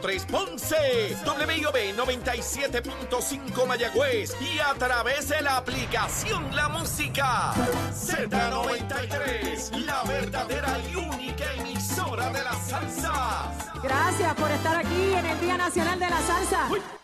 100.3 Ponce, WIOB 97.5 Mayagüez y a través de la aplicación La Música Z93, la verdadera y única emisora de la salsa. Gracias por estar aquí en el Día Nacional de la Salsa. Nación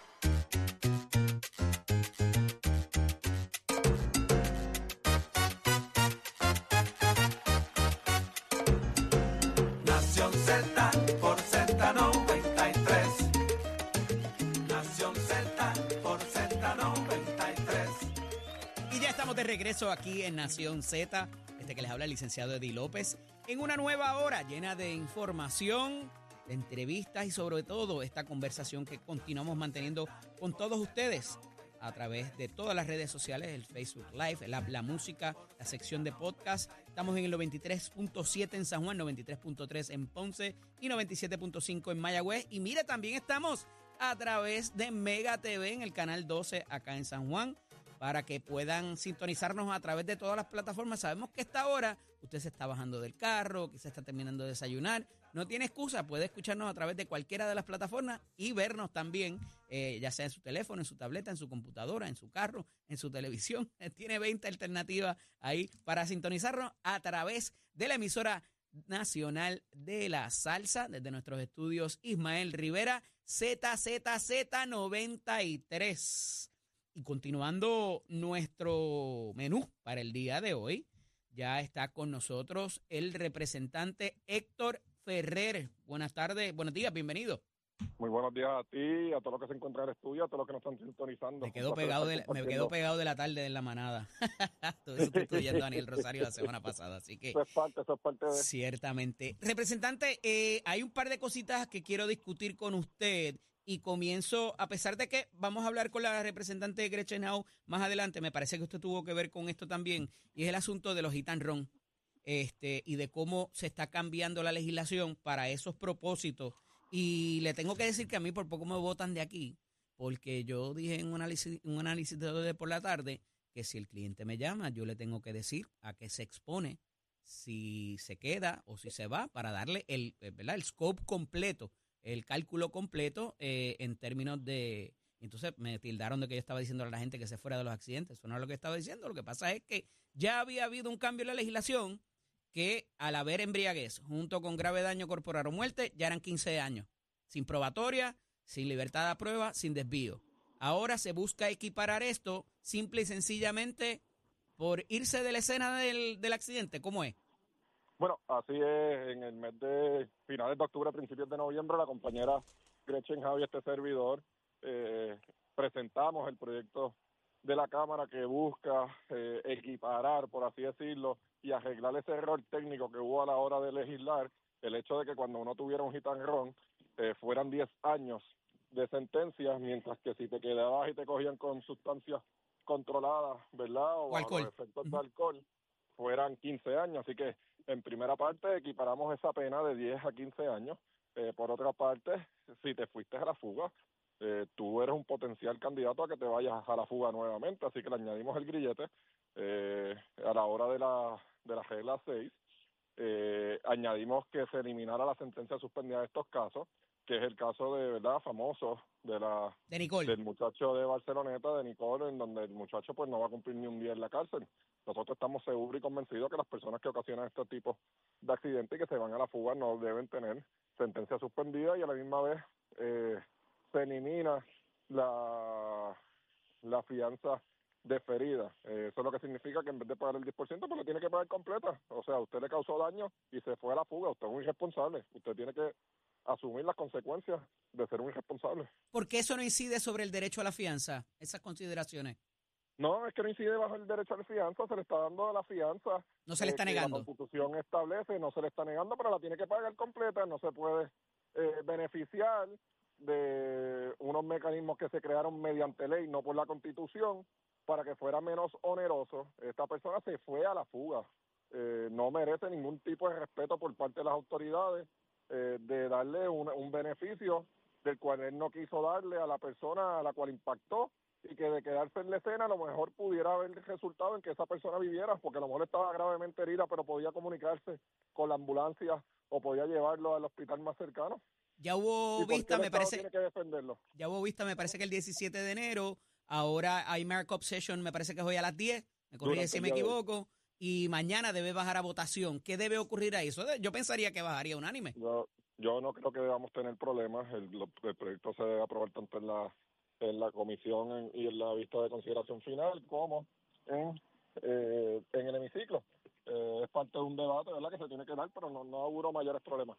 regreso aquí en Nación Z. Este que les habla el licenciado Eddie López. En una nueva hora llena de información, de entrevistas y sobre todo esta conversación que continuamos manteniendo con todos ustedes a través de todas las redes sociales, el Facebook Live, el app La Música, la sección de podcast. Estamos en el 93.7 en San Juan, 93.3 en Ponce y 97.5 en Mayagüez. Y mire, también estamos a través de Mega TV en el canal 12 acá en San Juan para que puedan sintonizarnos a través de todas las plataformas. Sabemos que esta hora usted se está bajando del carro, quizás está terminando de desayunar. No tiene excusa, puede escucharnos a través de cualquiera de las plataformas y vernos también, eh, ya sea en su teléfono, en su tableta, en su computadora, en su carro, en su televisión. Tiene 20 alternativas ahí para sintonizarnos a través de la emisora nacional de la salsa desde nuestros estudios Ismael Rivera, ZZZ93. Y continuando nuestro menú para el día de hoy, ya está con nosotros el representante Héctor Ferrer. Buenas tardes, buenos días, bienvenido. Muy buenos días a ti, a todos los que se encuentran en el estudio, a todos los que nos están sintonizando. Me quedo pegado de, me quedo pegado de la tarde en la manada. Estuve sustituyendo a Daniel Rosario la semana pasada, así que Eso es parte, eso es parte de... ciertamente. Representante, eh, hay un par de cositas que quiero discutir con usted y comienzo, a pesar de que vamos a hablar con la representante Gretchen Howe más adelante, me parece que usted tuvo que ver con esto también, y es el asunto de los gitan ron este, y de cómo se está cambiando la legislación para esos propósitos. Y le tengo que decir que a mí por poco me votan de aquí, porque yo dije en un análisis, un análisis de de por la tarde que si el cliente me llama, yo le tengo que decir a qué se expone, si se queda o si se va, para darle el, eh, ¿verdad? el scope completo, el cálculo completo eh, en términos de... Entonces me tildaron de que yo estaba diciendo a la gente que se fuera de los accidentes. Eso no es lo que estaba diciendo. Lo que pasa es que ya había habido un cambio en la legislación que al haber embriaguez junto con grave daño corporal o muerte ya eran 15 años, sin probatoria, sin libertad de prueba, sin desvío. Ahora se busca equiparar esto simple y sencillamente por irse de la escena del, del accidente. ¿Cómo es? Bueno, así es, en el mes de finales de octubre, principios de noviembre, la compañera Gretchen Javi, este servidor, eh, presentamos el proyecto de la Cámara que busca eh, equiparar, por así decirlo, y arreglar ese error técnico que hubo a la hora de legislar, el hecho de que cuando uno tuviera un run, eh, fueran 10 años de sentencia, mientras que si te quedabas y te cogían con sustancias controladas, ¿verdad? O, O alcohol. efectos de alcohol, fueran 15 años. Así que en primera parte equiparamos esa pena de 10 a 15 años. Eh, por otra parte, si te fuiste a la fuga, eh, tú eres un potencial candidato a que te vayas a la fuga nuevamente. Así que le añadimos el grillete eh, a la hora de la, de la regla 6. Eh, añadimos que se eliminara la sentencia suspendida de estos casos, que es el caso de verdad famoso de la De Nicole. del muchacho de Barceloneta, de Nicole, en donde el muchacho pues no va a cumplir ni un día en la cárcel. Nosotros estamos seguros y convencidos que las personas que ocasionan este tipo de accidentes y que se van a la fuga no deben tener sentencia suspendida y a la misma vez eh, se elimina la, fianza deferida. Eh, eso es lo que significa que en vez de pagar el 10%, pues lo tiene que pagar completa. O sea, usted le causó daño y se fue a la fuga. Usted es un irresponsable. Usted tiene que asumir las consecuencias de ser un irresponsable. ¿Por qué eso no incide sobre el derecho a la fianza? Esas consideraciones. No, es que no incide bajo el derecho a la fianza, se le está dando la fianza. No se le eh, está que negando. La Constitución establece, no se le está negando, pero la tiene que pagar completa, no se puede eh, beneficiar de unos mecanismos que se crearon mediante ley, no por la Constitución, para que fuera menos oneroso. Esta persona se fue a la fuga, eh, no merece ningún tipo de respeto por parte de las autoridades eh, de darle un, un beneficio del cual él no quiso darle a la persona a la cual impactó y que de quedarse en la escena a lo mejor pudiera haber resultado en que esa persona viviera, porque a lo mejor estaba gravemente herida, pero podía comunicarse con la ambulancia o podía llevarlo al hospital más cercano. Ya hubo ¿Y por qué vista, me parece, tiene que defenderlo? ya hubo vista, me parece que el 17 de enero. Ahora hay markup session, me parece que es hoy a las 10. Me corrige si me equivoco. Y mañana debe bajar a votación. ¿Qué debe ocurrir ahí? Eso yo pensaría que bajaría unánime. Yo, yo no creo que debamos tener problemas. El proyecto se debe aprobar tanto en la, en la comisión en- y en la vista de consideración final como en, eh, en el hemiciclo. Eh, es parte de un debate ¿verdad? que se tiene que dar, pero no, no auguro mayores problemas.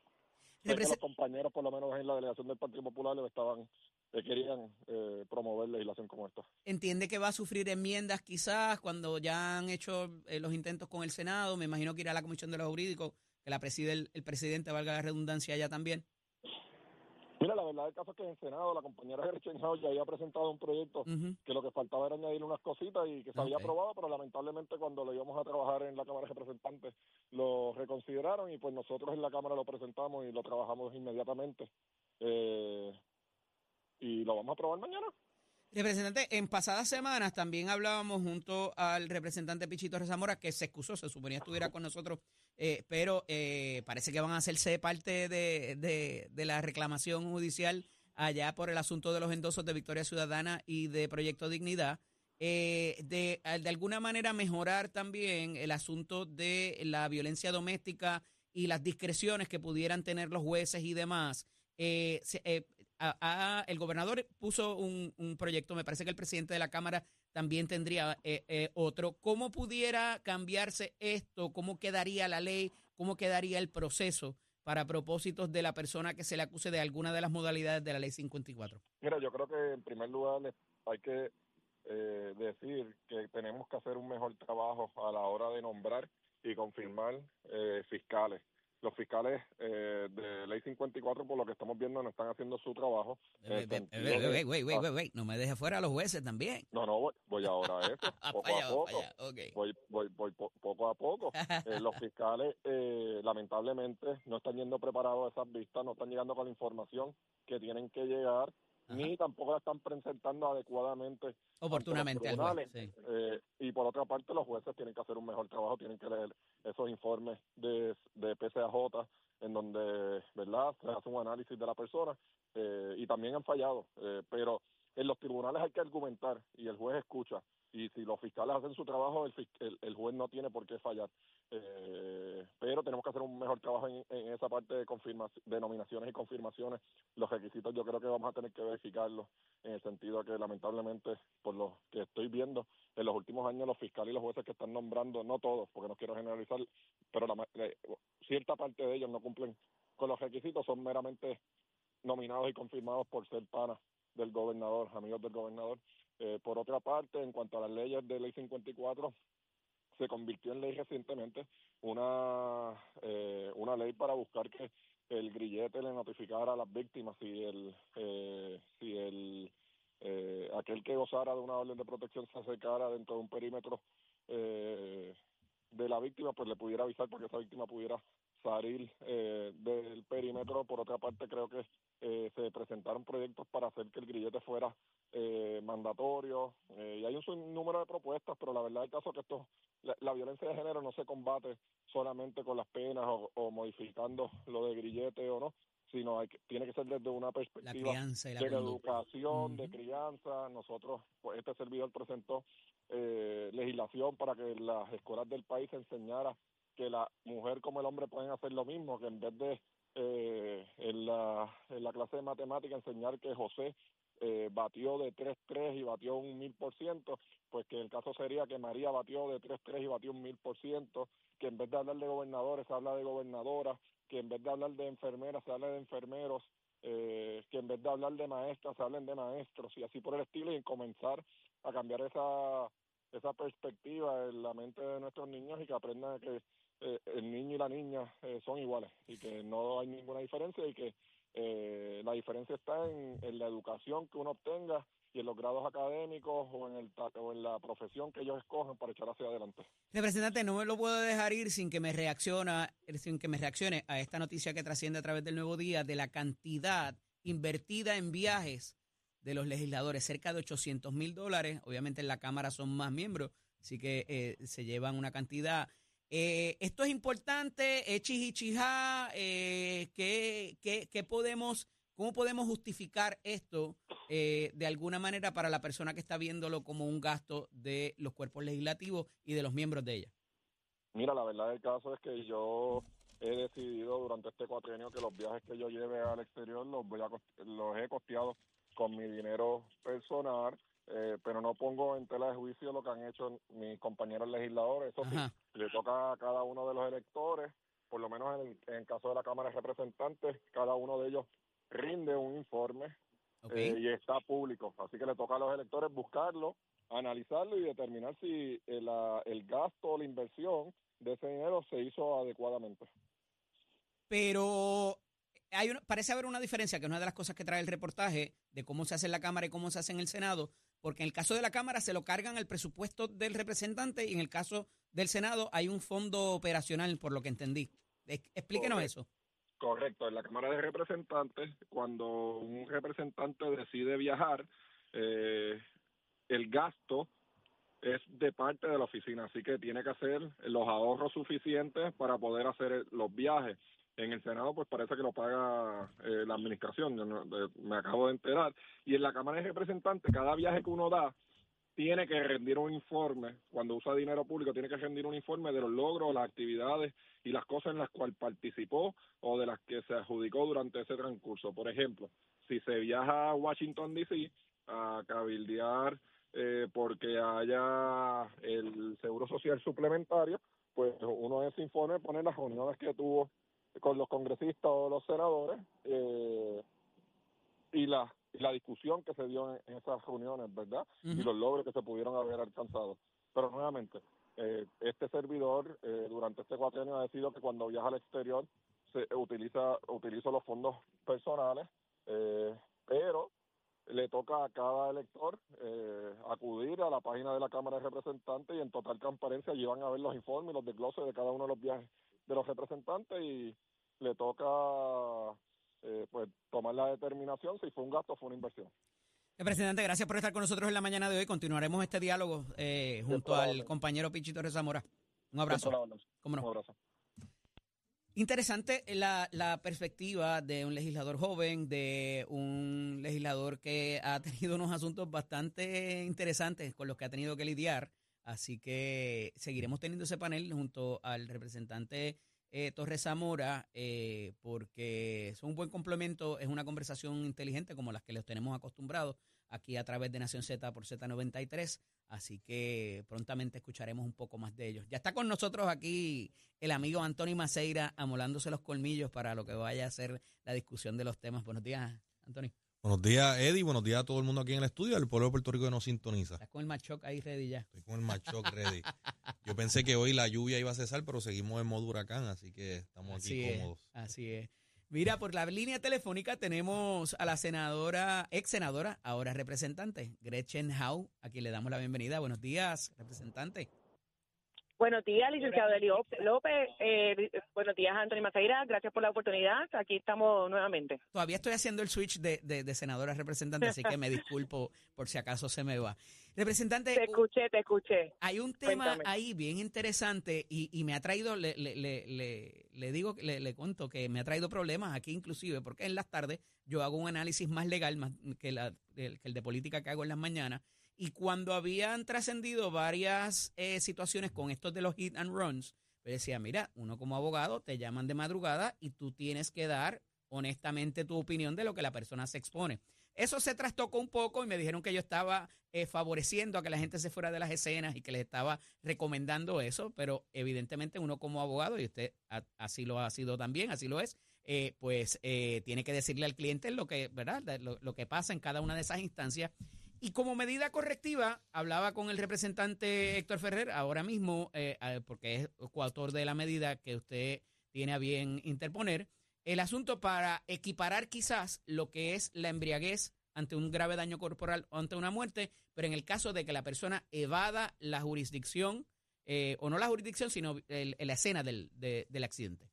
Sé que los compañeros, por lo menos en la delegación del Partido Popular, le estaban eh, querían eh, promover legislación como esta. Entiende que va a sufrir enmiendas quizás cuando ya han hecho eh, los intentos con el Senado. Me imagino que irá a la Comisión de los Jurídicos, que la preside el, el presidente, valga la redundancia, allá también. Mira, la verdad del caso es que en el Senado la compañera Gretchenhaus ya había presentado un proyecto que lo que faltaba era añadir unas cositas y que se había aprobado, pero lamentablemente cuando lo íbamos a trabajar en la Cámara de Representantes lo reconsideraron y pues nosotros en la Cámara lo presentamos y lo trabajamos inmediatamente. Eh, y lo vamos a aprobar mañana. Representante, en pasadas semanas también hablábamos junto al representante Pichito Rezamora, que se excusó, se suponía estuviera con nosotros, eh, pero eh, parece que van a hacerse parte de, de- de la reclamación judicial allá por el asunto de los endosos de Victoria Ciudadana y de Proyecto Dignidad. eh, de, de alguna manera mejorar también el asunto de la violencia doméstica y las discreciones que pudieran tener los jueces y demás. Eh, eh, el gobernador puso un, un proyecto, me parece que el presidente de la Cámara también tendría eh, eh, otro. ¿Cómo pudiera cambiarse esto? ¿Cómo quedaría la ley? ¿Cómo quedaría el proceso para propósitos de la persona que se le acuse de alguna de las modalidades de la ley 54? Mira, yo creo que en primer lugar hay que eh, decir que tenemos que hacer un mejor trabajo a la hora de nombrar y confirmar eh, fiscales. Los fiscales eh, de ley 54, por lo que estamos viendo, no están haciendo su trabajo. no me deje fuera a los jueces también. No, no, voy, voy ahora a eso, poco allá, a poco. Voy, voy, voy po- poco a poco. Eh, los fiscales, eh, lamentablemente, no están yendo preparados a esas vistas, no están llegando con la información que tienen que llegar, ni tampoco la están presentando adecuadamente Oportunamente al sí. Eh, y por otra parte, los jueces tienen que hacer un mejor trabajo, tienen que leer esos informes de, de PCAJ, en donde, ¿verdad?, se hace un análisis de la persona, eh, y también han fallado. eh, pero en los tribunales hay que argumentar y el juez escucha. Y si los fiscales hacen su trabajo, el, el, el juez no tiene por qué fallar. Eh, pero tenemos que hacer un mejor trabajo en, esa parte de, nominaciones y confirmaciones. Los requisitos yo creo que vamos a tener que verificarlos en el sentido de que lamentablemente, por lo que estoy viendo, en los últimos años los fiscales y los jueces que están nombrando, no todos, porque no quiero generalizar, pero la, eh, cierta parte de ellos no cumplen con los requisitos, son meramente nominados y confirmados por ser panas del gobernador, amigos del gobernador. Eh, por otra parte, en cuanto a las leyes de ley 54, se convirtió en ley recientemente una eh, una ley para buscar que el grillete le notificara a las víctimas si el eh, si el eh, aquel que gozara de una orden de protección se acercara dentro de un perímetro eh, de la víctima pues le pudiera avisar para que esa víctima pudiera salir eh, del perímetro. Por otra parte creo que eh, se presentaron proyectos para hacer que el grillete fuera eh, mandatorio eh, y hay un sinnúmero de propuestas pero la verdad el caso es que esto la, la violencia de género no se combate solamente con las penas o, o modificando lo de grillete o no, sino hay que, tiene que ser desde una La perspectiva crianza y la de educación, de crianza. Nosotros, pues este servidor presentó eh, legislación para que las escuelas del país enseñara que la mujer como el hombre pueden hacer lo mismo, que en vez de eh, en, la, en la clase de matemática enseñar que José eh, batió de 3-3 y batió un mil por ciento, pues que el caso sería que María batió de 3-3 y batió un mil por ciento, que en vez de hablar de gobernadores se habla de gobernadoras, que en vez de hablar de enfermeras se habla de enfermeros, eh, que en vez de hablar de maestras se hablen de maestros y así por el estilo y comenzar a cambiar esa esa perspectiva en la mente de nuestros niños y que aprendan que eh, el niño y la niña eh, son iguales y que no hay ninguna diferencia y que eh, la diferencia está en, la educación que uno obtenga y en los grados académicos o en el o en la profesión que ellos escojan para echar hacia adelante. Representante, no me lo puedo dejar ir sin que me reacciona, sin que me reaccione a esta noticia que trasciende a través del nuevo día de la cantidad invertida en viajes de los legisladores, cerca de 800 mil dólares. Obviamente en la Cámara son más miembros, así que eh, se llevan una cantidad. Eh, esto es importante, chihichijá, eh, ¿qué, qué, qué podemos, ¿cómo podemos justificar esto eh, de alguna manera para la persona que está viéndolo como un gasto de los cuerpos legislativos y de los miembros de ella? Mira, la verdad del caso es que yo he decidido durante este cuatrienio que los viajes que yo lleve al exterior los voy a los he costeado con mi dinero personal, eh, pero no pongo en tela de juicio lo que han hecho mis compañeros legisladores. Eso sí, le toca a cada uno de los electores, por lo menos en el, en el caso de la Cámara de Representantes, cada uno de ellos rinde un informe eh, y está público. Así que le toca a los electores buscarlo, analizarlo y determinar si eh, la- el gasto o la inversión de ese dinero se hizo adecuadamente. Pero hay una- parece haber una diferencia, que es una de las cosas que trae el reportaje de cómo se hace en la Cámara y cómo se hace en el Senado, porque en el caso de la Cámara se lo cargan al presupuesto del representante y en el caso del Senado hay un fondo operacional, por lo que entendí. Ex- Explíquenos Correcto. eso. Correcto, en la Cámara de Representantes, cuando un representante decide viajar, eh, el gasto es de parte de la oficina, así que tiene que hacer los ahorros suficientes para poder hacer los viajes. En el Senado, pues parece que lo paga eh, la administración, yo no- de- me acabo de enterar. Y en la Cámara de Representantes, cada viaje que uno da, tiene que rendir un informe, cuando usa dinero público, tiene que rendir un informe de los logros, las actividades y las cosas en las cuales participó o de las que se adjudicó durante ese transcurso. Por ejemplo, si se viaja a Washington, D.C., a cabildear eh, porque haya el seguro social suplementario, pues uno en ese informe pone las reuniones que tuvo con los congresistas o los senadores eh, y la y la discusión que se dio en, en esas reuniones, ¿verdad? y los logros que se pudieron haber alcanzado. Pero nuevamente, eh, este servidor eh, durante este cuatrienio ha decidido que cuando viaja al exterior se utiliza utilizo los fondos personales, eh, pero le toca a cada elector eh, acudir a la página de la Cámara de Representantes y en total transparencia allí van a ver los informes y los desgloses de cada uno de los viajes de los representantes y le toca eh, pues tomar la determinación si fue un gasto o fue una inversión. Representante, gracias por estar con nosotros en la mañana de hoy. Continuaremos este diálogo eh, junto al compañero Pichito Reza Zamora. Un abrazo. ¿Cómo no? Un abrazo. Interesante la, la perspectiva de un legislador joven, de un legislador que ha tenido unos asuntos bastante interesantes con los que ha tenido que lidiar. Así que seguiremos teniendo ese panel junto al representante eh, Torres Zamora, eh, porque es un buen complemento, es una conversación inteligente como las que les tenemos acostumbrados aquí a través de Nación Z por Z93. Así que prontamente escucharemos un poco más de ellos. Ya está con nosotros aquí el amigo Antonio Maceira amolándose los colmillos para lo que vaya a ser la discusión de los temas. Buenos días, Antonio. Buenos días, Eddie. Buenos días a todo el mundo aquí en el estudio. El pueblo de Puerto Rico que nos sintoniza. Estás con el machoc ahí ready ya. Estoy con el machoc ready. Yo pensé que hoy la lluvia iba a cesar, pero seguimos en modo huracán, así que estamos aquí Así es, cómodos. así es. Mira, por la línea telefónica tenemos a la senadora, ex senadora, ahora representante, Gretchen Howe, a quien le damos la bienvenida. Buenos días, representante. Buenos días, licenciado Eli López. Eh, buenos días, Antonio Maceira. Gracias por la oportunidad. Aquí estamos nuevamente. Todavía estoy haciendo el switch de, de, de senadora a representante, así que me disculpo por si acaso se me va. Representante, Te escuché, te escuché. Hay un tema Cuéntame. ahí bien interesante y, y me ha traído, le, le, le, le, le digo, le, le cuento que me ha traído problemas aquí inclusive, porque en las tardes yo hago un análisis más legal más que, la, que el de política que hago en las mañanas. Y cuando habían trascendido varias eh, situaciones con estos de los hit and runs, yo decía, mira, uno como abogado te llaman de madrugada y tú tienes que dar honestamente tu opinión de lo que la persona se expone. Eso se trastocó un poco y me dijeron que yo estaba eh, favoreciendo a que la gente se fuera de las escenas y que les estaba recomendando eso, pero evidentemente uno como abogado, y usted así lo ha sido también, así lo es, eh, pues eh, tiene que decirle al cliente lo que, ¿verdad? Lo que pasa en cada una de esas instancias. Y como medida correctiva, hablaba con el representante Héctor Ferrer ahora mismo, eh, eh, porque es coautor de la medida que usted tiene a bien interponer, el asunto para equiparar quizás lo que es la embriaguez ante un grave daño corporal o ante una muerte, pero en el caso de que la persona evada la jurisdicción, eh, o no la jurisdicción, sino el- la escena del, de- del accidente.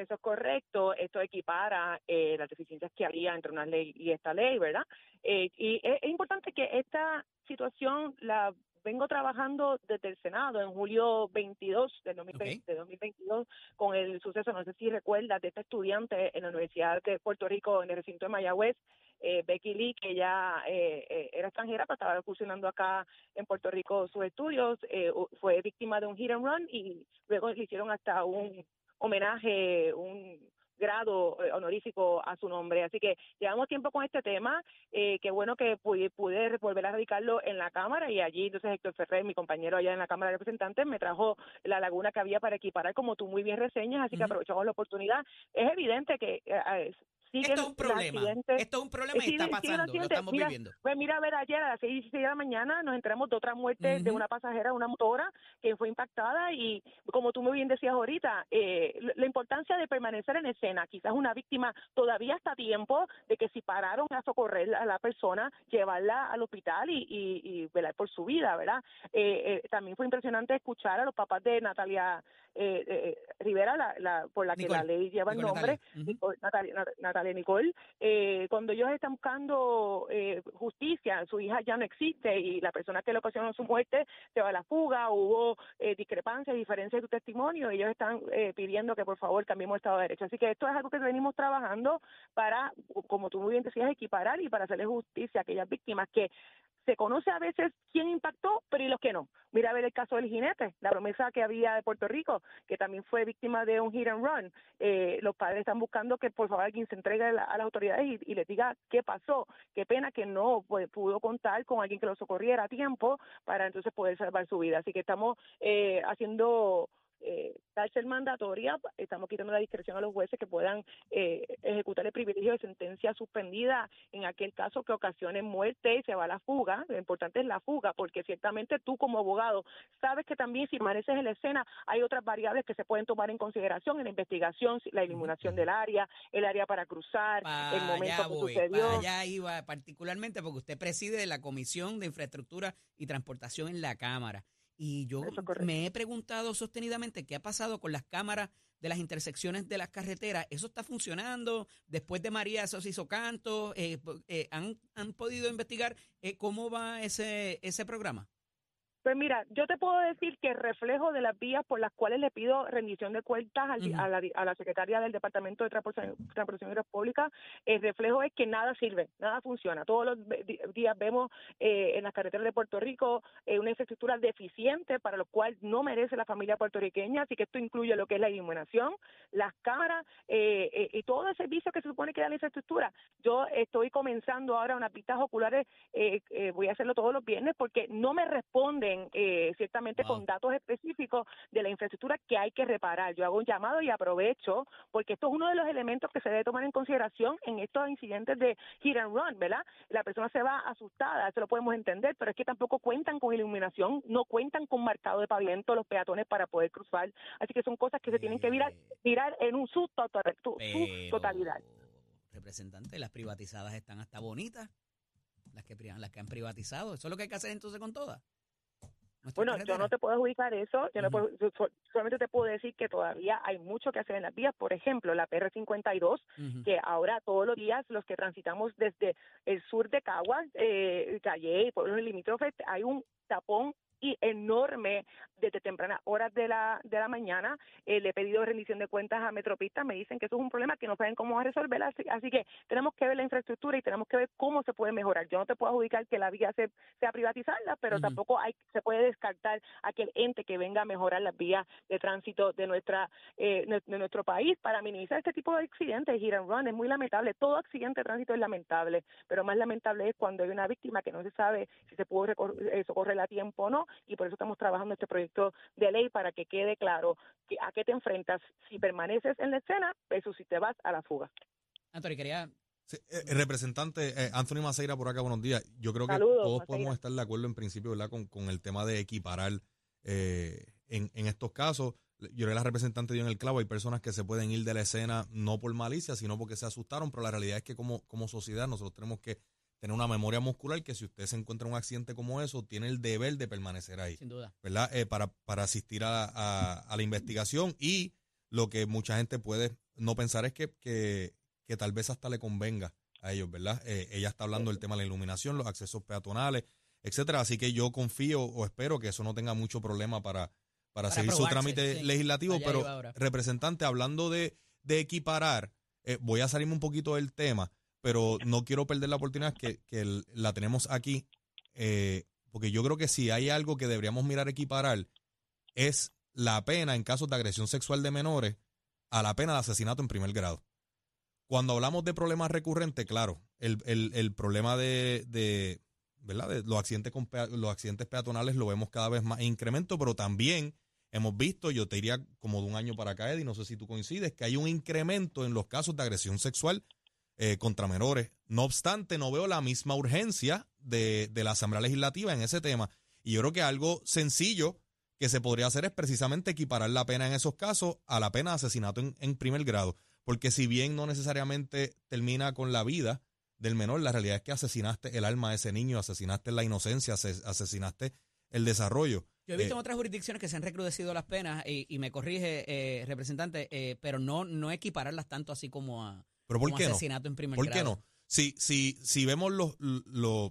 Eso es correcto. Esto equipara eh, las deficiencias que habría entre una ley y esta ley, ¿verdad? Eh, y es, es importante que esta situación la vengo trabajando desde el Senado en julio 22 del 2020, de 2022 con el suceso, no sé si recuerdas, de esta estudiante en la Universidad de Puerto Rico, en el recinto de Mayagüez, eh, Becky Lee, que ya eh, eh, era extranjera, pero estaba funcionando acá en Puerto Rico sus estudios, eh, fue víctima de un hit and run y luego le hicieron hasta un homenaje, un grado eh, honorífico a su nombre. Así que llevamos tiempo con este tema. Eh, qué bueno que pude, pude volver a radicarlo en la Cámara y allí entonces Héctor Ferrer, mi compañero allá en la Cámara de Representantes, me trajo la laguna que había para equiparar, como tú muy bien reseñas, así que aprovechamos la oportunidad. Es evidente que eh, siguen Esto es un problema. Esto es un problema y está pasando, lo estamos Mira, viviendo. Pues mira, a ver, ayer a las seis y dieciséis de la mañana nos enteramos de otra muerte de una pasajera, una motora, que fue impactada y como tú muy bien decías ahorita, eh, la- la importancia de permanecer en escena, quizás una víctima todavía está a tiempo de que si pararon a socorrer a la persona, llevarla al hospital y, y, y velar por su vida, ¿verdad? Eh, eh, también fue impresionante escuchar a los papás de Natalia eh, eh, Rivera, la, la, por la que la ley lleva el nombre, Natalia. Nicole- Natalia, Nat- Natalia Nicole, eh, cuando ellos están buscando eh, justicia, su hija ya no existe y la persona que le ocasionó su muerte se va a la fuga, hubo eh, discrepancias, diferencias de su testimonio, ellos están eh, pidiendo que por favor cambiemos Estado de Derecho. Así que esto es algo que venimos trabajando para, como tú muy bien decías, equiparar y para hacerle justicia a aquellas víctimas que se conoce a veces quién impactó, pero y los que no. Mira a ver el caso del jinete, la promesa que había de Puerto Rico, que también fue víctima de un hit and run. Eh, los padres están buscando que por favor alguien se entregue a, la- a las autoridades y, y les diga qué pasó. Qué pena que no pues, pudo contar con alguien que lo socorriera a tiempo para entonces poder salvar su vida. Así que estamos eh, haciendo eh, cárcel mandatoria, estamos quitando la discreción a los jueces que puedan eh, ejecutar el privilegio de sentencia suspendida en aquel caso que ocasione muerte y se va a la fuga. Lo importante es la fuga, porque ciertamente tú como abogado sabes que también si permaneces en la escena hay otras variables que se pueden tomar en consideración en la investigación, la iluminación del área, el área para cruzar, el Para momento que voy, sucedió. allá iba, particularmente porque usted preside la Comisión de Infraestructura y Transportación en la Cámara. Y yo me he preguntado sostenidamente qué ha pasado con las cámaras de las intersecciones de las carreteras. ¿Eso está funcionando? Después de María, eso se hizo canto. Eh, eh, ¿han, ¿Han podido investigar eh, cómo va ese, ese programa? Pues mira, yo te puedo decir que el reflejo de las vías por las cuales le pido rendición de cuentas al a, la, a la secretaria del Departamento de Transportación, Transportación y Pública, el reflejo es que nada sirve, nada funciona. Todos los días vemos eh, en las carreteras de Puerto Rico eh, una infraestructura deficiente para lo cual no merece la familia puertorriqueña, así que esto incluye lo que es la iluminación, las cámaras eh, eh, y todo el servicio que se supone que da la infraestructura. Yo estoy comenzando ahora unas vistas oculares, eh, eh, voy a hacerlo todos los viernes porque no me eh, ciertamente Wow. con datos específicos de la infraestructura que hay que reparar. Yo hago un llamado y aprovecho porque esto es uno de los elementos que se debe tomar en consideración en estos incidentes de hit and run, ¿verdad? La persona se va asustada, eso lo podemos entender, pero es que tampoco cuentan con iluminación, no cuentan con marcado de pavimento los peatones para poder cruzar. Así que son cosas que se tienen que virar, virar en un su, total- su- pero, totalidad. Representante, las privatizadas están hasta bonitas. Las que, las que han privatizado. Eso es lo que hay que hacer entonces con todas. Bueno, yo no te puedo adjudicar eso, yo no puedo- yo solamente te puedo decir que todavía hay mucho que hacer en las vías. Por ejemplo, la PR52, Ujú. que ahora todos los días los que transitamos desde el sur de Caguas, eh, Calle y pueblos limítrofes, hay un tapón y enorme desde tempranas horas de la de la mañana. Eh, le he pedido rendición de cuentas a Metropista, me dicen que eso es un problema que no saben cómo resolver, así, así que tenemos que ver la infraestructura y tenemos que ver cómo se puede mejorar. Yo no te puedo adjudicar que la vía se, sea privatizarla, pero tampoco hay se puede descartar aquel ente que venga a mejorar las vías de tránsito de nuestra eh, de nuestro país para minimizar este tipo de accidentes. Hit and run es muy lamentable. Todo accidente de tránsito es lamentable, pero más lamentable es cuando hay una víctima que no se sabe si se pudo eh, socorrer a tiempo o no, y por eso estamos trabajando este proyecto de ley para que quede claro que a qué te enfrentas si permaneces en la escena versus si te vas a la fuga. Anthony, quería Sí, eh, el representante eh, Anthony Maceira por acá, buenos días. Yo creo que todos Maceira. podemos estar de acuerdo en principio, ¿verdad? Con, con el tema de equiparar eh, en, en estos casos. Yo que la representante dio en el clavo, hay personas que se pueden ir de la escena no por malicia, sino porque se asustaron, pero la realidad es que como, como sociedad nosotros tenemos que tener una memoria muscular que si usted se encuentra en un accidente como eso, tiene el deber de permanecer ahí. sin duda. ¿verdad? Eh, para, para asistir a, a- a la investigación y lo que mucha gente puede no pensar es que, que, que tal vez hasta le convenga a ellos, ¿verdad? Eh, ella está hablando del tema de la iluminación, los accesos peatonales, etcétera. Así que yo confío o espero que eso no tenga mucho problema para, para, Para seguir su trámite sí. legislativo. Allá pero, representante, hablando de, de equiparar, eh, voy a salirme un poquito del tema, pero no quiero perder la oportunidad que, que la tenemos aquí, eh, porque yo creo que si hay algo que deberíamos mirar equiparar es la pena en casos de agresión sexual de menores a la pena de asesinato en primer grado. Cuando hablamos de problemas recurrentes, claro, el, el- el problema de, de, ¿verdad? de los, accidentes con los accidentes peatonales lo vemos cada vez más en incremento, pero también hemos visto, yo te diría como de un año para acá, Eddie, no sé si tú coincides, que hay un incremento en los casos de agresión sexual eh, contra menores. No obstante, no veo la misma urgencia de, de la Asamblea Legislativa en ese tema. Y yo creo que algo sencillo que se podría hacer es precisamente equiparar la pena en esos casos a la pena de asesinato en, en primer grado. Porque si bien no necesariamente termina con la vida del menor, la realidad es que asesinaste el alma de ese niño, asesinaste la inocencia, ase- asesinaste el desarrollo. Yo he visto Eh, en otras jurisdicciones que se han recrudecido las penas y, y me corrige, eh, representante, eh, pero no, no equipararlas tanto así como a ¿Pero por qué no? asesinato en primer ¿Por qué grado. no? Si, si, si vemos los, los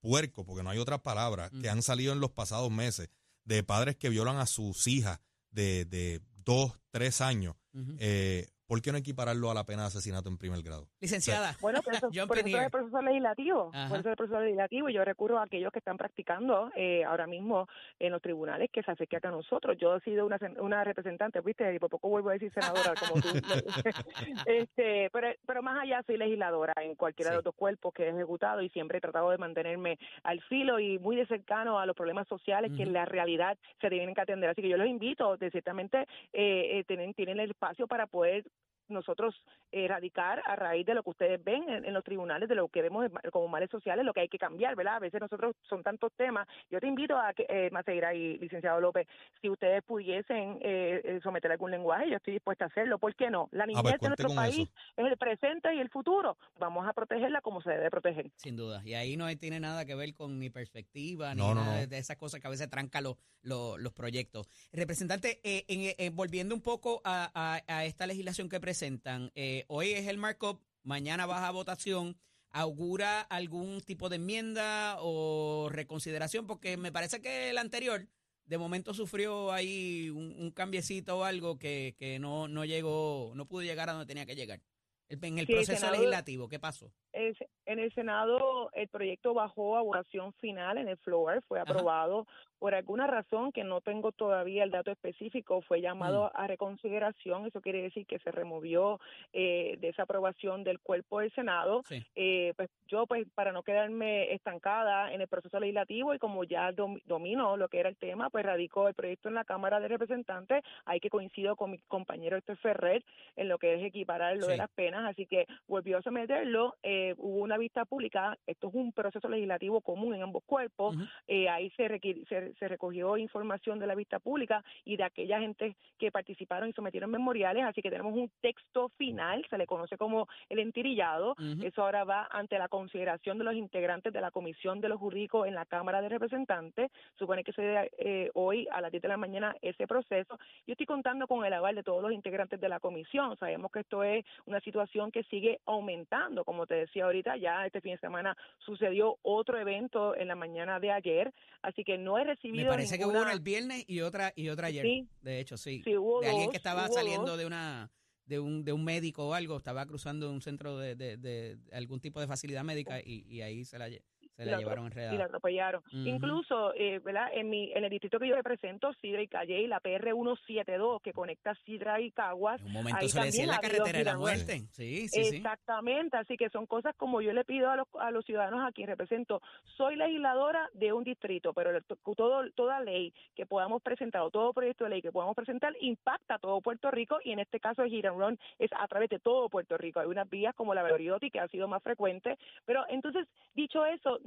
puercos, porque no hay otras palabras, que han salido en los pasados meses, de padres que violan a sus hijas de, de dos, tres años, eh, ¿por qué no equipararlo a la pena de asesinato en primer grado? Licenciada, Bueno, por eso, por eso es el proceso legislativo, Ajá. por eso es el proceso legislativo y yo recurro a aquellos que están practicando eh, ahora mismo en los tribunales que se acerquen a nosotros. Yo he sido una, una representante, viste, y por poco vuelvo a decir senadora como tú. este, pero, pero más allá soy legisladora en cualquiera de los dos cuerpos que he ejecutado y siempre he tratado de mantenerme al filo y muy de cercano a los problemas sociales que en la realidad se tienen que atender. Así que yo los invito, de ciertamente eh, eh, tienen, tienen el espacio para poder nosotros erradicar a raíz de lo que ustedes ven en, en los tribunales, de lo que vemos como males sociales, lo que hay que cambiar, ¿verdad? A veces nosotros son tantos temas. Yo te invito a que, eh, Maceira y licenciado López, si ustedes pudiesen eh, eh, someter algún lenguaje, yo estoy dispuesta a hacerlo. ¿Por qué no? La niñez de nuestro país eso. es el presente y el futuro. Vamos a protegerla como se debe proteger. sin duda. Y ahí no tiene nada que ver con mi perspectiva, ni No, no, nada no. de- esas cosas que a veces trancan los, los, los proyectos. Representante, eh, en- eh, volviendo un poco a, a- a esta legislación que presentan, eh, hoy es el markup, mañana baja votación. ¿Augura algún tipo de enmienda o reconsideración? Porque me parece que el anterior de momento sufrió ahí un, un cambiecito o algo que, que no, no llegó, no pudo llegar a donde tenía que llegar. En el Sí, proceso legislativo, ¿qué pasó? Es- en el Senado el proyecto bajó a votación final en el floor, fue Ajá. aprobado por alguna razón que no tengo todavía el dato específico, fue llamado Mm. a reconsideración, eso quiere decir que se removió eh, de esa aprobación del cuerpo del Senado. Sí. Eh, pues yo pues para no quedarme estancada en el proceso legislativo y como ya dom- domino lo que era el tema, pues radicó el proyecto en la Cámara de Representantes, hay que coincido con mi compañero Héctor Ferrer en lo que es equiparar lo Sí. de las penas, así que volvió a someterlo, eh, hubo una vista pública, esto es un proceso legislativo común en ambos cuerpos, eh, ahí se, requir- se, se recogió información de la vista pública y de aquella gente que participaron y sometieron memoriales, así que tenemos un texto final, se le conoce como el entirillado, eso ahora va ante la consideración de los integrantes de la Comisión de los Jurídicos en la Cámara de Representantes, supone que se dé eh, hoy a las 10 de la mañana ese proceso. Yo estoy contando con el aval de todos los integrantes de la comisión, sabemos que esto es una situación que sigue aumentando, como te decía ahorita, ya este fin de semana sucedió otro evento en la mañana de ayer, así que no he recibido Me parece que hubo una el viernes y otra y otra ayer. Sí. De hecho, sí. Sí, hubo de alguien dos, que estaba saliendo dos. de una de un, de un médico o algo, estaba cruzando un centro de, de- de- algún tipo de facilidad médica y, y ahí se la, se la la llevaron y la enredada. atropellaron. Incluso, eh, ¿verdad? En, mi, en el distrito que yo represento, Sidra y Calle, y la PR 172, que conecta Sidra y Caguas, En un momento ahí se le decía la carretera de la muerte. Sí, sí, sí. Exactamente, así que son cosas como yo le pido a los, a los ciudadanos a quien represento. Soy legisladora de un distrito, pero el- todo, toda ley que podamos presentar o todo proyecto de ley que podamos presentar impacta a todo Puerto Rico y en este caso el hit and run es a través de todo Puerto Rico. Hay unas vías como la Valoriotti que ha sido más frecuente, pero entonces, dicho eso,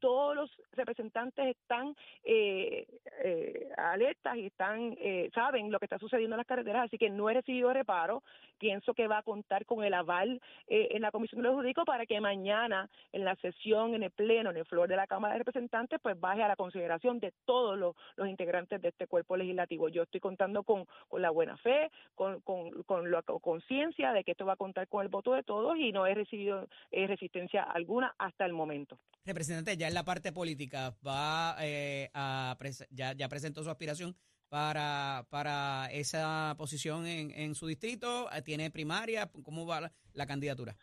todos los representantes están eh, eh, alertas y están eh, saben lo que está sucediendo en las carreteras, así que no he recibido reparo. Pienso que va a contar con el aval eh, en la Comisión de los Jurídicos para que mañana en la sesión, en el pleno, en el flor de la Cámara de Representantes, pues baje a la consideración de todos los, los integrantes de este cuerpo legislativo. Yo estoy contando con, con la buena fe, con, con, con la conciencia de que esto va a contar con el voto de todos y no he recibido eh, resistencia alguna hasta el momento. Representante, ya en la parte política, va eh, a ya, ya presentó su aspiración para, para esa posición en, en su distrito. Eh, ¿Tiene primaria? ¿Cómo va la, la candidatura?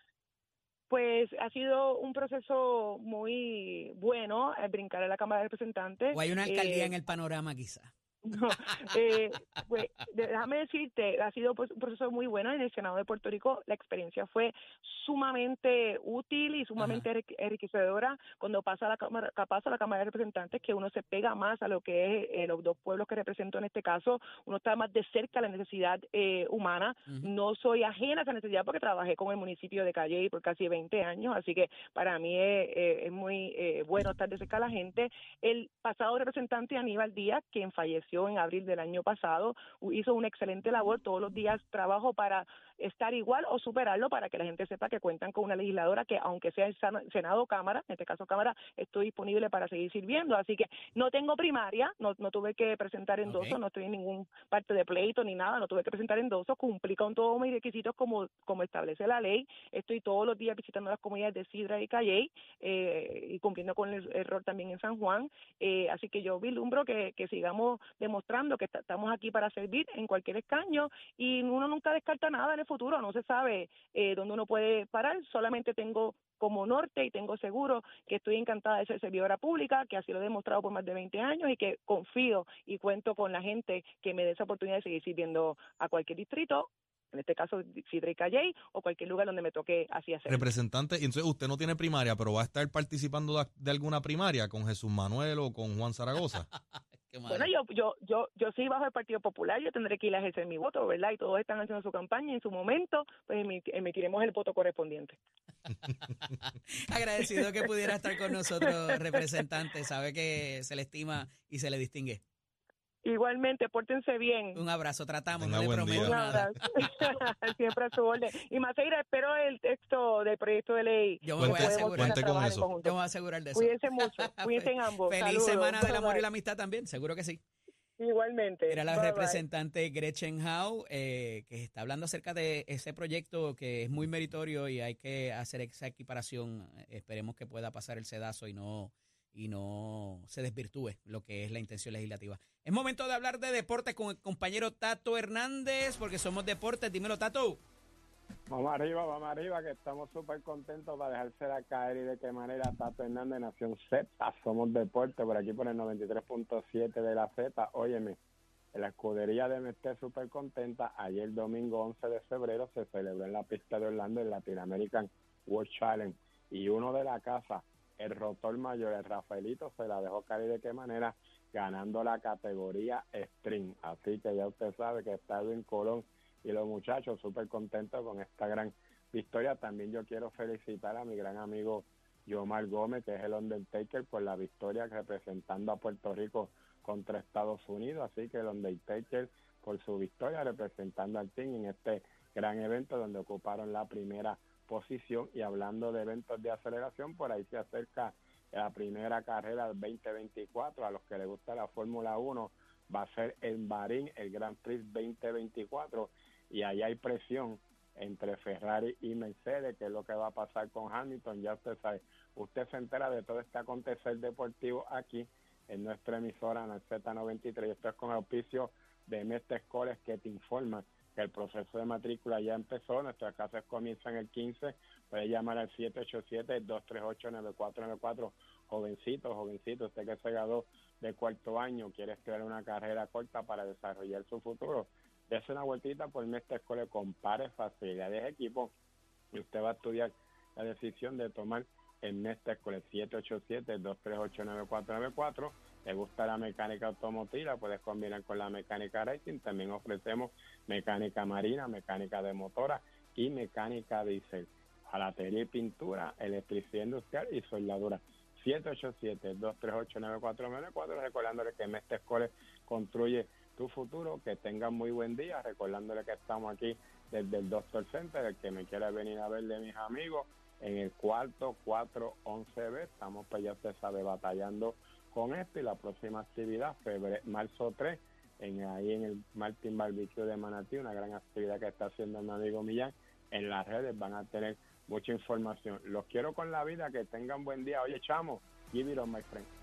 Pues ha sido un proceso muy bueno eh, brincar a la Cámara de Representantes. ¿O hay una alcaldía Eh, en el panorama quizá? No, eh, pues, déjame decirte, ha sido pues, un proceso muy bueno en el Senado de Puerto Rico. La experiencia fue sumamente útil y sumamente enrique- enriquecedora cuando pasa a la Cámara, pasa a la Cámara de Representantes, que uno se pega más a lo que es eh, los dos pueblos que represento en este caso. Uno está más de cerca a la necesidad eh, humana. No soy ajena a esa necesidad porque trabajé con el municipio de Calle por casi 20 años, así que para mí es, eh, es muy eh, bueno estar de cerca a la gente. El pasado representante Aníbal Díaz, quien falleció en abril del año pasado, hizo una excelente labor. Todos los días trabajo para estar igual o superarlo para que la gente sepa que cuentan con una legisladora que, aunque sea el Senado o Cámara, en este caso Cámara, estoy disponible para seguir sirviendo. Así que no tengo primaria, no, no tuve que presentar endoso, Ok. no estoy en ningún parte de pleito ni nada, no tuve que presentar endoso, cumplí con todos mis requisitos como, como establece la ley. Estoy todos los días visitando las comunidades de Sidra y Calley eh, y cumpliendo con el error también en San Juan. Eh, así que yo vislumbro que, que sigamos demostrando que esta- estamos aquí para servir en cualquier escaño y uno nunca descarta nada en el futuro, no se sabe eh, dónde uno puede parar, solamente tengo como norte y tengo seguro que estoy encantada de ser servidora pública, que así lo he demostrado por más de 20 años y que confío y cuento con la gente que me dé esa oportunidad de seguir sirviendo a cualquier distrito, en este caso Sidra y Calley, o cualquier lugar donde me toque así hacer. Representante, y entonces usted no tiene primaria, pero va a estar participando de, de alguna primaria con Jesús Manuel o con Juan Zaragoza. Bueno, yo, yo, yo, yo sí bajo el Partido Popular, yo tendré que ir a ejercer mi voto, ¿verdad? Y todos están haciendo su campaña y en su momento, pues emi- emitiremos el voto correspondiente. Agradecido que pudiera estar con nosotros, representante. Sabe que se le estima y se le distingue. Igualmente, pórtense bien. Un abrazo, tratamos, Tenga no le prometo día. Nada. abrazo. Siempre a su orden. Y Maceira, espero el texto del proyecto de ley. Yo me voy a asegurar. cuente con trabajar en eso. conjunto. Yo me voy a asegurar de eso. Cuídense mucho, cuídense ambos. Feliz Saludos. semana del amor y la amistad también, seguro que sí. Igualmente. Era la Bye, bye. representante Gretchen Howe, eh, que está hablando acerca de ese proyecto que es muy meritorio y hay que hacer esa equiparación. Esperemos que pueda pasar el sedazo y no y no se desvirtúe lo que es la intención legislativa. Es momento de hablar de deportes con el compañero Tato Hernández, porque somos deportes. Dímelo, Tato. Vamos arriba, vamos arriba, que estamos súper contentos para dejársela caer y de qué manera Tato Hernández, Nación Z, somos deporte, por aquí por el 93.7 de la Z, óyeme, en la escudería de Mestre súper contenta, ayer domingo 11 de febrero se celebró en la pista de Orlando el Latin American World Challenge y uno de la casa, el rotor mayor, el Rafaelito, se la dejó caer de qué manera, ganando la categoría String, así que ya usted sabe que está Edwin Colón y los muchachos súper contentos con esta gran victoria. También yo quiero felicitar a mi gran amigo Yomar Gómez, que es el Undertaker, por la victoria representando a Puerto Rico contra Estados Unidos. Así que el Undertaker por su victoria representando al team en este gran evento donde ocuparon la primera posición. Y hablando de eventos de aceleración, por ahí se acerca la primera carrera del 2024. A los que les gusta la Fórmula 1, va a ser en Bahrein el Grand Prix 2024 y ahí hay presión entre Ferrari y Mercedes, que es lo que va a pasar con Hamilton, ya usted sabe, usted se entera de todo este acontecer deportivo aquí en nuestra emisora en el Z93, y esto es con el auspicio de Mestre Escoles que te informa que el proceso de matrícula ya empezó, nuestras clases comienzan el 15, puede llamar al 787-238-9494, jovencito, jovencito, usted que se graduó de cuarto año, quiere estudiar una carrera corta para desarrollar su futuro, dése una vueltita por Mestre Escoles, compare facilidades de equipo y usted va a estudiar la decisión de tomar el Mestre Escoles 787-238-9494 le gusta la mecánica automotriz, la puedes combinar con la mecánica racing. También ofrecemos mecánica marina, mecánica de motora y mecánica diésel. Jalatería y pintura, electricidad industrial y soldadura. 787-238-9494. Recordándole que Mestre Escoles construye tu futuro. Que tengan muy buen día. Recordándole que estamos aquí desde el Doctor Center. El que me quiera venir a ver de mis amigos en el cuarto 411B. Estamos, pues ya usted sabe, batallando con esto y la próxima actividad, febrero, marzo 3, en, ahí en el Martin Barbecue de Manatí, una gran actividad que está haciendo mi amigo Millán. En las redes van a tener mucha información. Los quiero con la vida, que tengan buen día. Oye, chamo, give it on, my friend.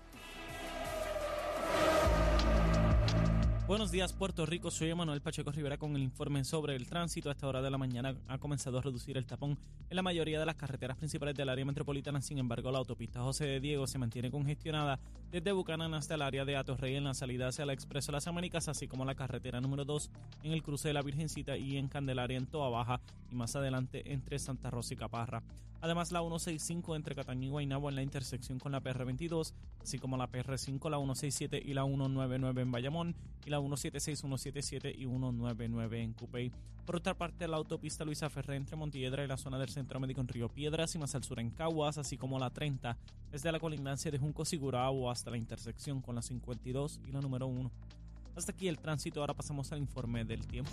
Buenos días, Puerto Rico. Soy Emanuel Pacheco Rivera con el informe sobre el tránsito. A esta hora de la mañana ha comenzado a reducir el tapón en la mayoría de las carreteras principales del área metropolitana. Sin embargo, la autopista José de Diego se mantiene congestionada desde Bucanan hasta el área de Atorrey en la salida hacia la Expreso las Américas, así como la carretera número 2 en el cruce de la Virgencita y en Candelaria en Toa Baja y más adelante entre Santa Rosa y Caparra. Además, la 165 entre Cataño y Guaynabo en la intersección con la PR22, así como la PR5, la 167 y la 199 en Bayamón, y la 176, 177 y 199 en Cupey. Por otra parte, la autopista Luisa Ferré entre Montiedra y la zona del Centro Médico en Río Piedras y más al sur en Caguas, así como la 30 desde la colindancia de Junco Sigurao hasta la intersección con la 52 y la número 1. Hasta aquí el tránsito, ahora pasamos al informe del tiempo.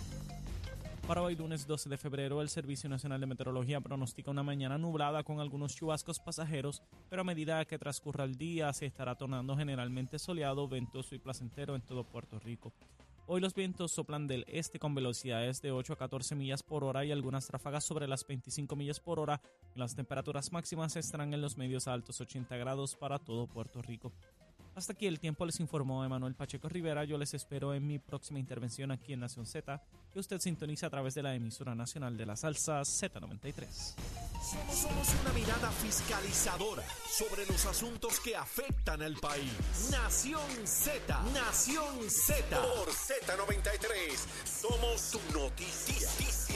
Para hoy lunes 12 de febrero, el Servicio Nacional de Meteorología pronostica una mañana nublada con algunos chubascos pasajeros, pero a medida que transcurra el día se estará tornando generalmente soleado, ventoso y placentero en todo Puerto Rico. Hoy los vientos soplan del este con velocidades de 8 a 14 millas por hora y algunas ráfagas sobre las 25 millas por hora. Las temperaturas máximas estarán en los medios altos 80 grados para todo Puerto Rico. Hasta aquí el tiempo les informó Emanuel Pacheco Rivera. Yo les espero en mi próxima intervención aquí en Nación Z, que usted sintoniza a través de la emisora nacional de la salsa Z93. Somos, somos una mirada fiscalizadora sobre los asuntos que afectan al país. Nación Z, Nación Z. Por Z93, somos su noticia.